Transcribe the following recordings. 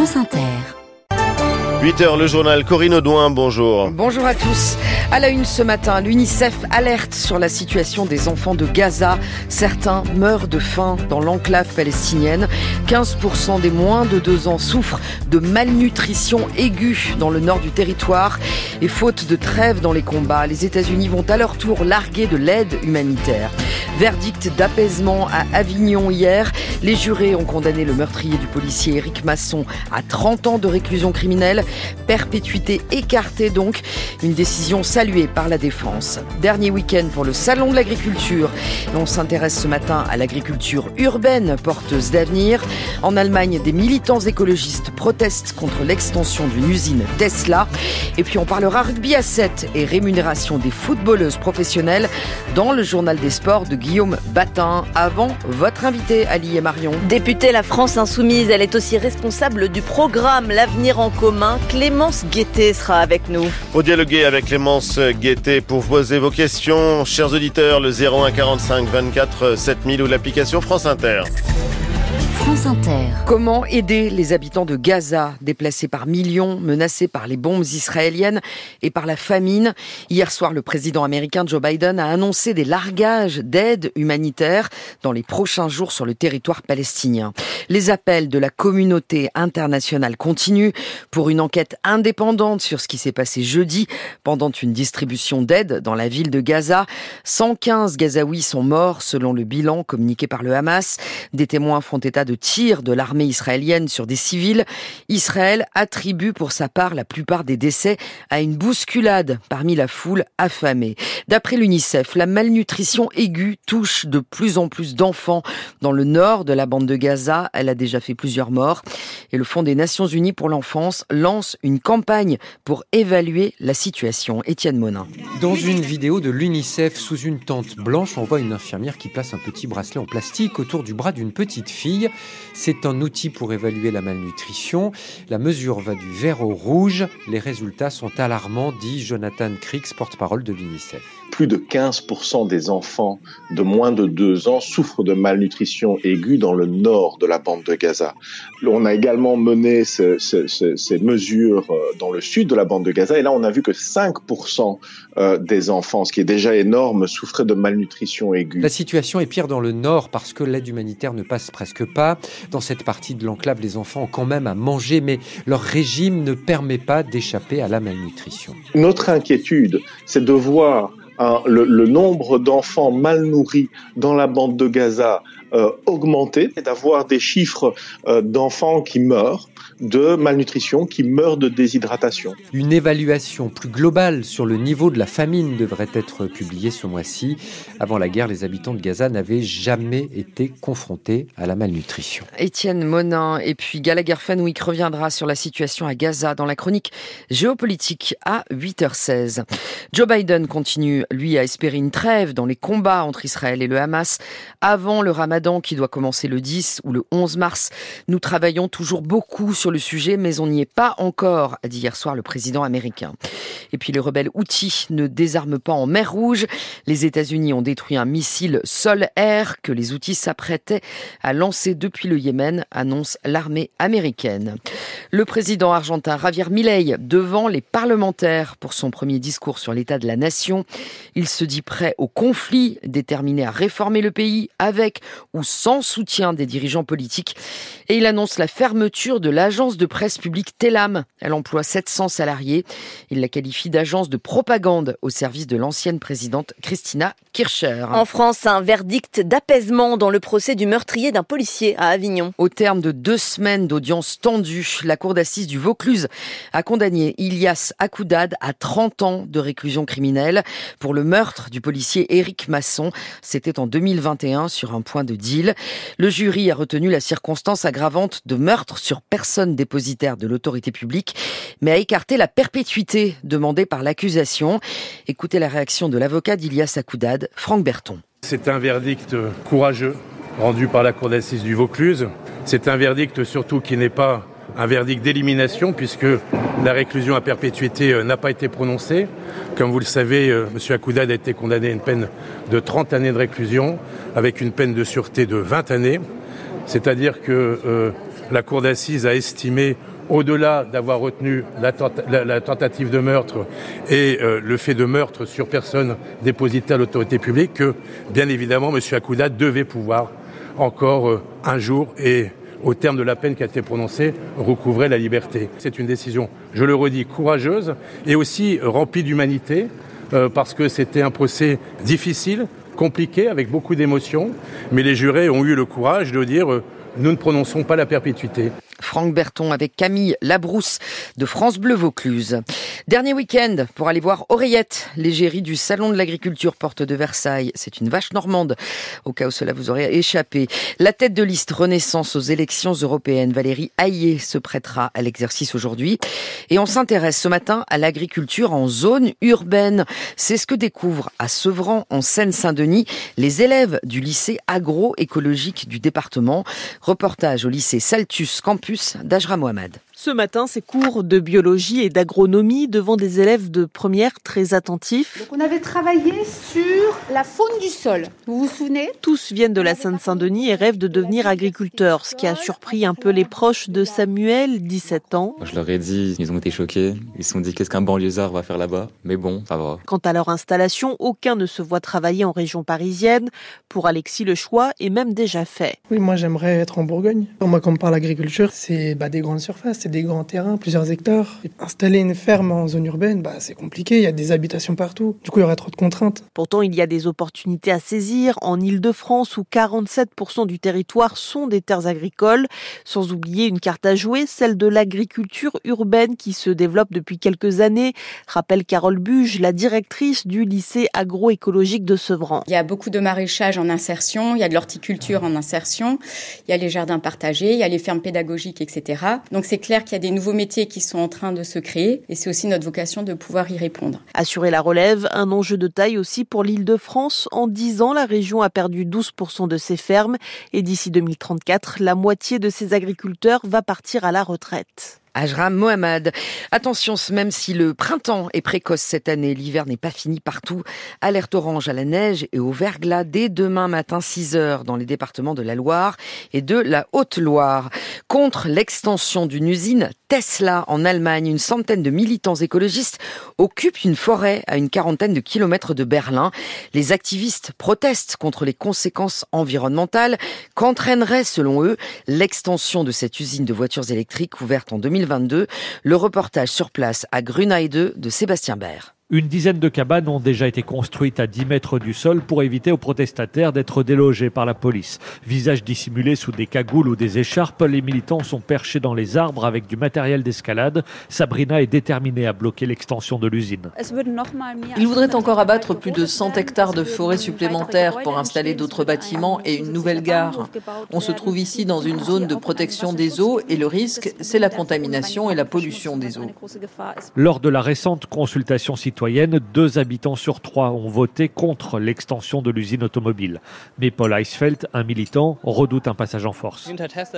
France Inter. 8h, le journal Corinne Audouin, bonjour. Bonjour à tous. À la une ce matin, l'UNICEF alerte sur la situation des enfants de Gaza. Certains meurent de faim dans l'enclave palestinienne. 15% des moins de 2 ans souffrent de malnutrition aiguë dans le nord du territoire. Et faute de trêve dans les combats, les États-Unis vont à leur tour larguer de l'aide humanitaire. Verdict d'apaisement à Avignon hier. Les jurés ont condamné le meurtrier du policier Éric Masson à 30 ans de réclusion criminelle. Perpétuité écartée donc. Une décision saluée par la défense. Dernier week-end pour le Salon de l'agriculture. On s'intéresse ce matin à l'agriculture urbaine porteuse d'avenir. En Allemagne, des militants écologistes protestent contre l'extension d'une usine Tesla. Et puis on parlera rugby à 7 et rémunération des footballeuses professionnelles dans le journal des sports de Guillaume Batin. Avant, votre invité, Ali et Marion. Députée La France Insoumise, elle est aussi responsable du programme L'avenir en commun. Clémence Guettet sera avec nous. Pour dialoguer avec Clémence Guettet, pour poser vos questions, chers auditeurs, le 01 45 24 7000 ou l'application France Inter. Comment aider les habitants de Gaza, déplacés par millions, menacés par les bombes israéliennes et par la famine Hier soir, le président américain Joe Biden a annoncé des largages d'aide humanitaire dans les prochains jours sur le territoire palestinien. Les appels de la communauté internationale continuent pour une enquête indépendante sur ce qui s'est passé jeudi pendant une distribution d'aide dans la ville de Gaza. 115 Gazaouis sont morts selon le bilan communiqué par le Hamas. Des témoins font état de tirs de l'armée israélienne sur des civils. Israël attribue pour sa part la plupart des décès à une bousculade parmi la foule affamée. D'après l'UNICEF, la malnutrition aiguë touche de plus en plus d'enfants dans le nord de la bande de Gaza. Elle a déjà fait plusieurs morts. Et le Fonds des Nations Unies pour l'enfance lance une campagne pour évaluer la situation. Étienne Monin. Dans une vidéo de l'UNICEF sous une tente blanche, on voit une infirmière qui place un petit bracelet en plastique autour du bras d'une petite fille. C'est un outil pour évaluer la malnutrition. La mesure va du vert au rouge. Les résultats sont alarmants, dit Jonathan Crix, porte-parole de l'UNICEF. Plus de 15% des enfants de moins de 2 ans souffrent de malnutrition aiguë dans le nord de la bande de Gaza. On a également mené ce, ce, ce, ces mesures dans le sud de la bande de Gaza et là on a vu que 5% des enfants, ce qui est déjà énorme, souffraient de malnutrition aiguë. La situation est pire dans le nord parce que l'aide humanitaire ne passe presque pas. Dans cette partie de l'enclave, les enfants ont quand même à manger, mais leur régime ne permet pas d'échapper à la malnutrition. Notre inquiétude, c'est de voir le, le, nombre d'enfants mal nourris dans la bande de Gaza euh, augmenter et d'avoir des chiffres euh, d'enfants qui meurent de malnutrition, qui meurent de déshydratation. Une évaluation plus globale sur le niveau de la famine devrait être publiée ce mois-ci. Avant la guerre, les habitants de Gaza n'avaient jamais été confrontés à la malnutrition. Étienne Monin et puis Gallagher Fenwick reviendra sur la situation à Gaza dans la chronique géopolitique à 8h16. Joe Biden continue, lui, à espérer une trêve dans les combats entre Israël et le Hamas avant le ramadan qui doit commencer le 10 ou le 11 mars. Nous travaillons toujours beaucoup sur le sujet, mais on n'y est pas encore, a dit hier soir le président américain. Et puis les rebelles outils ne désarment pas en mer Rouge. Les États-Unis ont détruit un missile sol-air que les outils s'apprêtaient à lancer depuis le Yémen, annonce l'armée américaine. Le président argentin Javier Milei devant les parlementaires pour son premier discours sur l'état de la nation. Il se dit prêt au conflit, déterminé à réformer le pays avec ou sans soutien des dirigeants politiques. Et il annonce la fermeture de l'agence de presse publique Telam. Elle emploie 700 salariés. Il la qualifie d'agence de propagande au service de l'ancienne présidente Christina Kircher. En France, un verdict d'apaisement dans le procès du meurtrier d'un policier à Avignon. Au terme de deux semaines d'audience tendue, la cour d'assises du Vaucluse a condamné Ilias Akoudad à 30 ans de réclusion criminelle pour le meurtre du policier Éric Masson. C'était en 2021 sur un point de Le jury a retenu la circonstance aggravante de meurtre sur personne dépositaire de l'autorité publique, mais a écarté la perpétuité demandée par l'accusation. Écoutez la réaction de l'avocat d'Ilias Akoudad, Franck Berton. C'est un verdict courageux rendu par la cour d'assises du Vaucluse. C'est un verdict surtout qui n'est pas un verdict d'élimination puisque la réclusion à perpétuité n'a pas été prononcée. Comme vous le savez, M. Akoudad a été condamné à une peine de 30 années de réclusion avec une peine de sûreté de 20 années. C'est-à-dire que euh, la cour d'assises a estimé au-delà d'avoir retenu la, tentative de meurtre et euh, le fait de meurtre sur personne déposité à l'autorité publique, que bien évidemment M. Akouda devait pouvoir encore euh, un jour et au terme de la peine qui a été prononcée, recouvrer la liberté. C'est une décision, je le redis, courageuse et aussi remplie d'humanité, euh, parce que c'était un procès difficile, compliqué, avec beaucoup d'émotions, mais les jurés ont eu le courage de dire nous ne prononçons pas la perpétuité. Franck Berton avec Camille Labrousse de France Bleu Vaucluse. Dernier week-end pour aller voir Oreillette, l'égérie du Salon de l'Agriculture Porte de Versailles. C'est une vache normande, au cas où cela vous aurait échappé. La tête de liste Renaissance aux élections européennes, Valérie Hayé, se prêtera à l'exercice aujourd'hui. Et on s'intéresse ce matin à l'agriculture en zone urbaine. C'est ce que découvrent à Sevran, en Seine-Saint-Denis, les élèves du lycée agroécologique du département. Reportage au lycée Saltus Campus d'Ajra Mohamed. Ce matin, c'est cours de biologie et d'agronomie devant des élèves de première très attentifs. on avait travaillé sur la faune du sol. Vous vous souvenez? Tous viennent de la Seine-Saint-Denis et rêvent de devenir agriculteurs, ce qui a surpris un peu les proches de Samuel, 17 ans. Je leur ai dit, ils ont été choqués. Ils se sont dit qu'est-ce qu'un banlieusard va faire là-bas? Mais bon, ça va. Quant à leur installation, aucun ne se voit travailler en région parisienne. Pour Alexis, le choix est même déjà fait. Oui, moi j'aimerais être en Bourgogne. Moi, quand on parle agriculture, c'est bah, des grandes surfaces, des grands terrains, plusieurs hectares. Installer une ferme en zone urbaine, bah, c'est compliqué, il y a des habitations partout. Du coup, il y aurait trop de contraintes. Pourtant, il y a des opportunités à saisir en Ile-de-France où 47% du territoire sont des terres agricoles, sans oublier une carte à jouer, celle de l'agriculture urbaine qui se développe depuis quelques années, rappelle Carole Buge, la directrice du lycée agroécologique de Sevran. Il y a beaucoup de maraîchage en insertion, il y a de l'horticulture en insertion, il y a les jardins partagés, il y a les fermes pédagogiques, etc. Donc c'est clair qu'il y a des nouveaux métiers qui sont en train de se créer et c'est aussi notre vocation de pouvoir y répondre. Assurer la relève, un enjeu de taille aussi pour l'île de France. En 10 ans, la région a perdu 12% de ses fermes et d'ici 2034, la moitié de ses agriculteurs va partir à la retraite. Ajram Mohamed. Attention, même si le printemps est précoce cette année, l'hiver n'est pas fini partout. Alerte orange à la neige et au verglas dès demain matin 6 heures dans les départements de la Loire et de la Haute-Loire. Contre l'extension d'une usine Tesla en Allemagne, une centaine de militants écologistes occupent une forêt à une quarantaine de kilomètres de Berlin. Les activistes protestent contre les conséquences environnementales qu'entraînerait, selon eux, l'extension de cette usine de voitures électriques ouverte en 2022. Le reportage sur place à Grunheide de Sébastien Baird. Une dizaine de cabanes ont déjà été construites à 10 mètres du sol pour éviter aux protestataires d'être délogés par la police. Visage dissimulé sous des cagoules ou des écharpes, les militants sont perchés dans les arbres avec du matériel d'escalade. Sabrina est déterminée à bloquer l'extension de l'usine. Il voudrait encore abattre plus de 100 hectares de forêt supplémentaires pour installer d'autres bâtiments et une nouvelle gare. On se trouve ici dans une zone de protection des eaux et le risque, c'est la contamination et la pollution des eaux. Lors de la récente consultation citoyenne, deux habitants sur trois ont voté contre l'extension de l'usine automobile. Mais Paul Eisfeld, un militant, redoute un passage en force.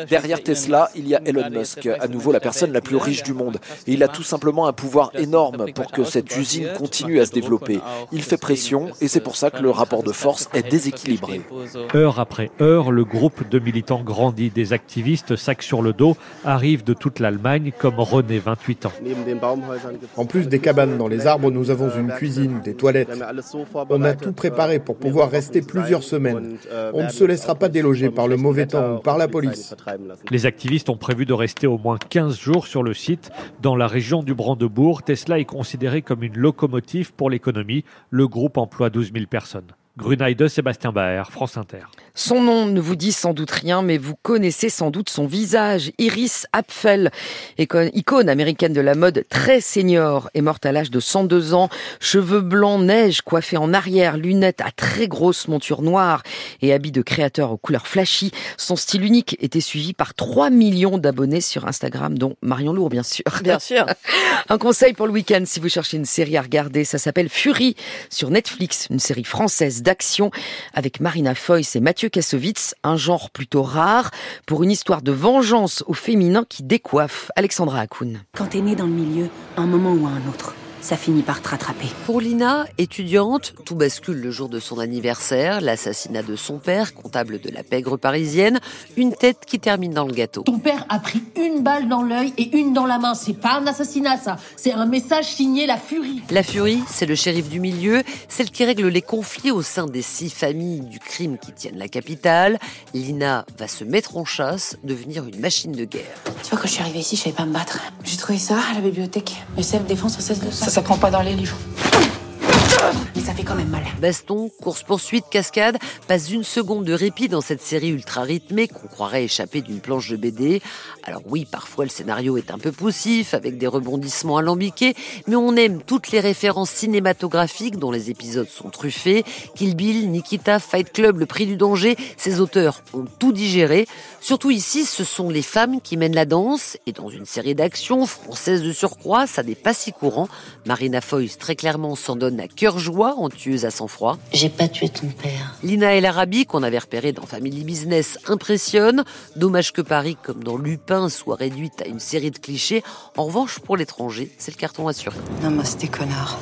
Derrière Tesla, il y a Elon Musk, à nouveau la personne la plus riche du monde. Et il a tout simplement un pouvoir énorme pour que cette usine continue à se développer. Il fait pression et c'est pour ça que le rapport de force est déséquilibré. Heure après heure, le groupe de militants grandit. Des activistes, sacs sur le dos, arrivent de toute l'Allemagne comme René, 28 ans. En plus des cabanes dans les arbres, nous avons une cuisine, des toilettes. On a tout préparé pour pouvoir rester plusieurs semaines. On ne se laissera pas déloger par le mauvais temps ou par la police. Les activistes ont prévu de rester au moins 15 jours sur le site. Dans la région du Brandebourg, Tesla est considéré comme une locomotive pour l'économie. Le groupe emploie 12 000 personnes. Grunheide, Sébastien Baer, France Inter. Son nom ne vous dit sans doute rien, mais vous connaissez sans doute son visage. Iris Apfel, icône américaine de la mode très senior, est morte à l'âge de 102 ans. Cheveux blancs, neige, coiffée en arrière, lunettes à très grosse monture noire et habits de créateur aux couleurs flashy. Son style unique était suivi par 3 millions d'abonnés sur Instagram, dont Marion Lourd, bien sûr. Bien sûr. Un conseil pour le week-end si vous cherchez une série à regarder, ça s'appelle Fury sur Netflix, une série française d'action avec Marina Foïs et Mathieu Kassovitz, un genre plutôt rare pour une histoire de vengeance au féminin qui décoiffe. Alexandra Hakoun. Quand t'es né dans le milieu, un moment ou un autre, ça finit par te rattraper. Pour Lina, étudiante, tout bascule le jour de son anniversaire, l'assassinat de son père, comptable de la pègre parisienne, une tête qui termine dans le gâteau. Ton père a pris une balle dans l'œil et une dans la main. C'est pas un assassinat, ça. C'est un message signé La Furie. La Furie, c'est le shérif du milieu, celle qui règle les conflits au sein des six familles du crime qui tiennent la capitale. Lina va se mettre en chasse, devenir une machine de guerre. Tu vois, quand je suis arrivée ici, je savais pas me battre. J'ai trouvé ça à la bibliothèque. Le self-défense, ça, ça s'apprend pas dans les livres. Ça fait quand même mal. Baston, course-poursuite, cascade, pas une seconde de répit dans cette série ultra rythmée qu'on croirait échapper d'une planche de BD. Alors oui, parfois le scénario est un peu poussif, avec des rebondissements alambiqués, mais on aime toutes les références cinématographiques dont les épisodes sont truffés. Kill Bill, Nikita, Fight Club, Le Prix du Danger, ces auteurs ont tout digéré. Surtout ici, ce sont les femmes qui mènent la danse, et dans une série d'actions françaises de surcroît, ça n'est pas si courant. Marina Foïs très clairement s'en donne à cœur joie en tueuse à sang-froid. J'ai pas tué ton père. Lina El Arabi, qu'on avait repéré dans Family Business, impressionne. Dommage que Paris, comme dans Lupin, soit réduite à une série de clichés. En revanche, pour l'étranger, c'est le carton assuré. Namasté connard.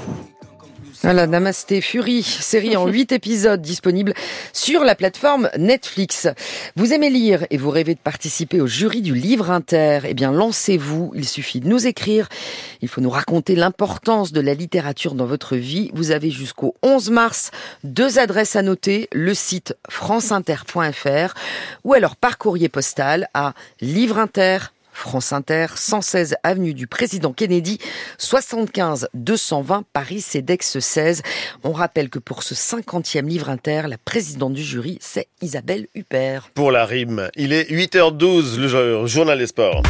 Voilà, Namasté Fury, série en 8 épisodes disponible sur la plateforme Netflix. Vous aimez lire et vous rêvez de participer au jury du livre inter? Eh bien, lancez-vous. Il suffit de nous écrire. Il faut nous raconter l'importance de la littérature dans votre vie. Vous avez jusqu'au 11 mars deux adresses à noter. Le site franceinter.fr ou alors par courrier postal à Livre Inter, France Inter, 116 avenue du Président Kennedy, 75 220 Paris CEDEX 16. On rappelle que pour ce 50e livre inter, la présidente du jury, c'est Isabelle Huppert. Pour la rime, il est 8h12, le journal des sports.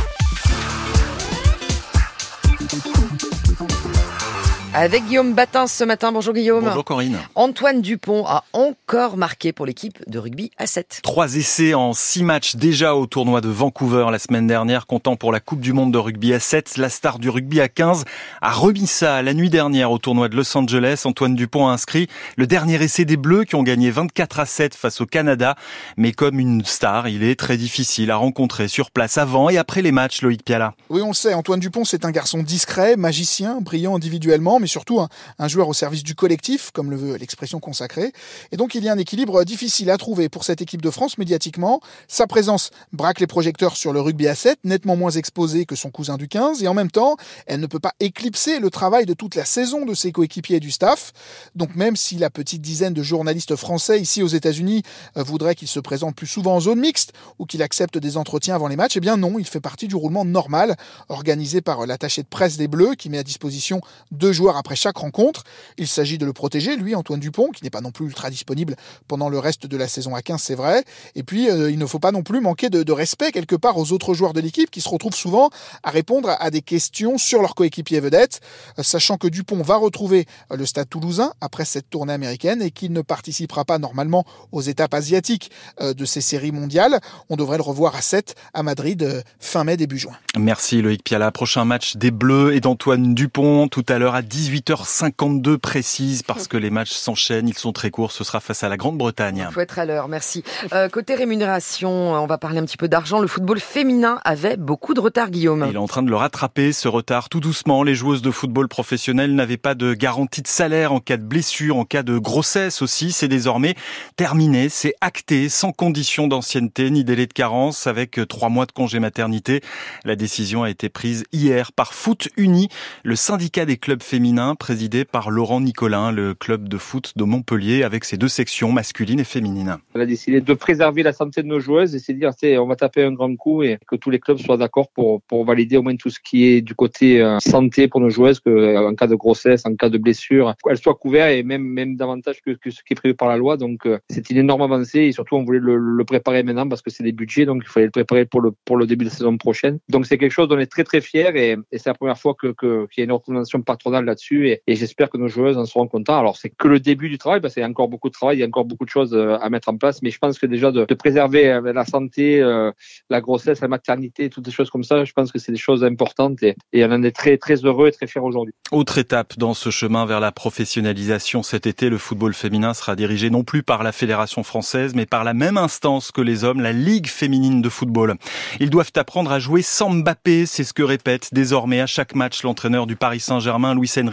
Avec Guillaume Batin ce matin. Bonjour Guillaume. Bonjour Corinne. Antoine Dupont a encore marqué pour l'équipe de rugby à 7. Trois essais en six matchs déjà au tournoi de Vancouver la semaine dernière, comptant pour la Coupe du Monde de rugby à 7. La star du rugby à 15 a remis ça la nuit dernière au tournoi de Los Angeles. Antoine Dupont a inscrit le dernier essai des Bleus qui ont gagné 24 à 7 face au Canada. Mais comme une star, il est très difficile à rencontrer sur place avant et après les matchs, Loïc Piala. Oui, on le sait, Antoine Dupont, c'est un garçon discret, magicien, brillant individuellement mais surtout un, joueur au service du collectif, comme le veut l'expression consacrée. Et donc il y a un équilibre difficile à trouver pour cette équipe de France médiatiquement. Sa présence braque les projecteurs sur le rugby à 7, nettement moins exposé que son cousin du 15, et en même temps, elle ne peut pas éclipser le travail de toute la saison de ses coéquipiers et du staff. Donc même si la petite dizaine de journalistes français ici aux États-Unis euh, voudrait qu'il se présente plus souvent en zone mixte ou qu'il accepte des entretiens avant les matchs, eh bien non, il fait partie du roulement normal organisé par l'attaché de presse des Bleus qui met à disposition deux joueurs après chaque rencontre. Il s'agit de le protéger, lui, Antoine Dupont, qui n'est pas non plus ultra disponible pendant le reste de la saison à 15, c'est vrai. Et puis, euh, il ne faut pas non plus manquer de, respect quelque part aux autres joueurs de l'équipe qui se retrouvent souvent à répondre à des questions sur leur coéquipier vedette, euh, sachant que Dupont va retrouver euh, le stade toulousain après cette tournée américaine et qu'il ne participera pas normalement aux étapes asiatiques de ces séries mondiales. On devrait le revoir à 7 à Madrid fin mai, début juin. Merci Loïc Piala. Prochain match des Bleus et d'Antoine Dupont tout à l'heure à 18h52 précise parce que les matchs s'enchaînent, ils sont très courts. Ce sera face à la Grande-Bretagne. Il faut être à l'heure, merci. Euh, côté rémunération, on va parler un petit peu d'argent. Le football féminin avait beaucoup de retard, Guillaume. Il est en train de le rattraper, ce retard, tout doucement. Les joueuses de football professionnel n'avaient pas de garantie de salaire en cas de blessure, en cas de grossesse aussi. C'est désormais terminé, c'est acté, sans condition d'ancienneté ni délai de carence, avec trois mois de congé maternité. La décision a été prise hier par Foot Uni, le syndicat des clubs féminins présidé par Laurent Nicolin, le club de foot de Montpellier, avec ses deux sections masculines et féminines. On a décidé de préserver la santé de nos joueuses et c'est dire, on va taper un grand coup et que tous les clubs soient d'accord pour, pour valider au moins tout ce qui est du côté euh, santé pour nos joueuses, que euh, en cas de grossesse, en cas de blessure, elles soient couvertes et même, même davantage que, que ce qui est prévu par la loi. Donc, euh, c'est une énorme avancée et surtout, on voulait le, le préparer maintenant parce que c'est des budgets, donc il fallait le préparer pour le, pour le début de la saison prochaine. Donc, c'est quelque chose dont on est très, très fiers et, et c'est la première fois qu'il y a une recommandation patronale là-dessus et, et j'espère que nos joueuses en seront contents. Alors, c'est que le début du travail, parce qu'il y a encore beaucoup de travail, il y a encore beaucoup de choses à mettre en place, mais je pense que déjà de, de préserver la santé, euh, la grossesse, la maternité, toutes ces choses comme ça, je pense que c'est des choses importantes et, et on en est très, très heureux et très fiers aujourd'hui. Autre étape dans ce chemin vers la professionnalisation cet été, le football féminin sera dirigé non plus par la Fédération française, mais par la même instance que les hommes, la Ligue féminine de football. Ils doivent apprendre à jouer sans Mbappé, c'est ce que répète désormais à chaque match l'entraîneur du Paris Saint-Germain, Luis Enrique.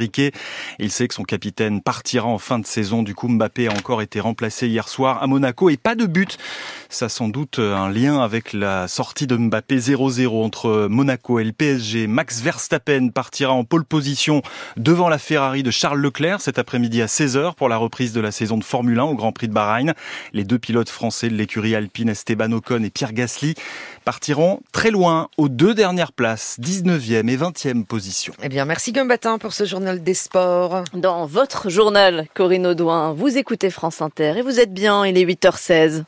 Il sait que son capitaine partira en fin de saison. Du coup, Mbappé a encore été remplacé hier soir à Monaco et pas de but. Ça sans doute un lien avec la sortie de Mbappé 0-0 entre Monaco et le PSG. Max Verstappen partira en pole position devant la Ferrari de Charles Leclerc cet après-midi à 16h pour la reprise de la saison de Formule 1 au Grand Prix de Bahreïn. Les deux pilotes français de l'écurie alpine Esteban Ocon et Pierre Gasly partiront très loin aux deux dernières places, 19e et 20e position. Eh bien, merci Gumbatin pour ce journal des sports. Dans votre journal, Corinne Audouin, vous écoutez France Inter et vous êtes bien, il est 8h16.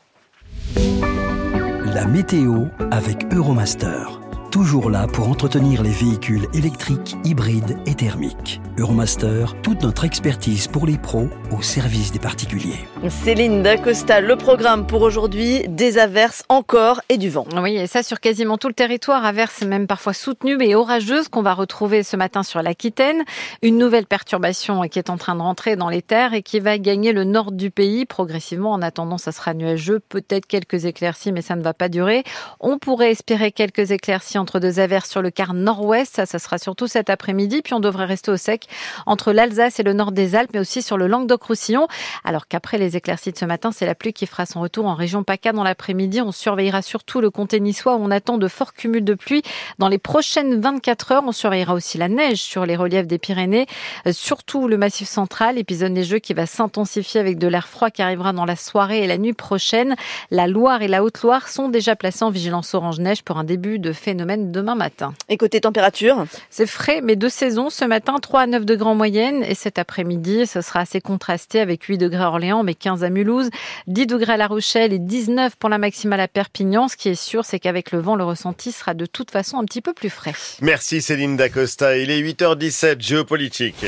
La météo avec Euromaster. Toujours là pour entretenir les véhicules électriques, hybrides et thermiques. Euromaster, toute notre expertise pour les pros au service des particuliers. Céline Dacosta, le programme pour aujourd'hui, des averses encore et du vent. Oui, et ça sur quasiment tout le territoire, averses même parfois soutenues et orageuses qu'on va retrouver ce matin sur l'Aquitaine. Une nouvelle perturbation qui est en train de rentrer dans les terres et qui va gagner le nord du pays progressivement. En attendant, ça sera nuageux, peut-être quelques éclaircies, mais ça ne va pas durer. On pourrait espérer quelques éclaircies entre deux averses sur le quart nord-ouest. Ça, sera surtout cet après-midi. Puis on devrait rester au sec entre l'Alsace et le nord des Alpes, mais aussi sur le Languedoc-Roussillon. Alors qu'après les éclaircies de ce matin, c'est la pluie qui fera son retour en région PACA dans l'après-midi. On surveillera surtout le comté niçois où on attend de forts cumuls de pluie. Dans les prochaines 24 heures, on surveillera aussi la neige sur les reliefs des Pyrénées, euh, surtout le massif central, épisode neigeux qui va s'intensifier avec de l'air froid qui arrivera dans la soirée et la nuit prochaine. La Loire et la Haute-Loire sont déjà placées en vigilance orange neige pour un début de phénomène demain matin. Et côté température C'est frais, mais de saison. Ce matin, 3 à 9 degrés en moyenne. Et cet après-midi, ce sera assez contrasté avec 8 degrés à Orléans, mais 15 à Mulhouse, 10 degrés à La Rochelle et 19 pour la maximale à Perpignan. Ce qui est sûr, c'est qu'avec le vent, le ressenti sera de toute façon un petit peu plus frais. Merci Céline Dacosta. Il est 8h17, géopolitique.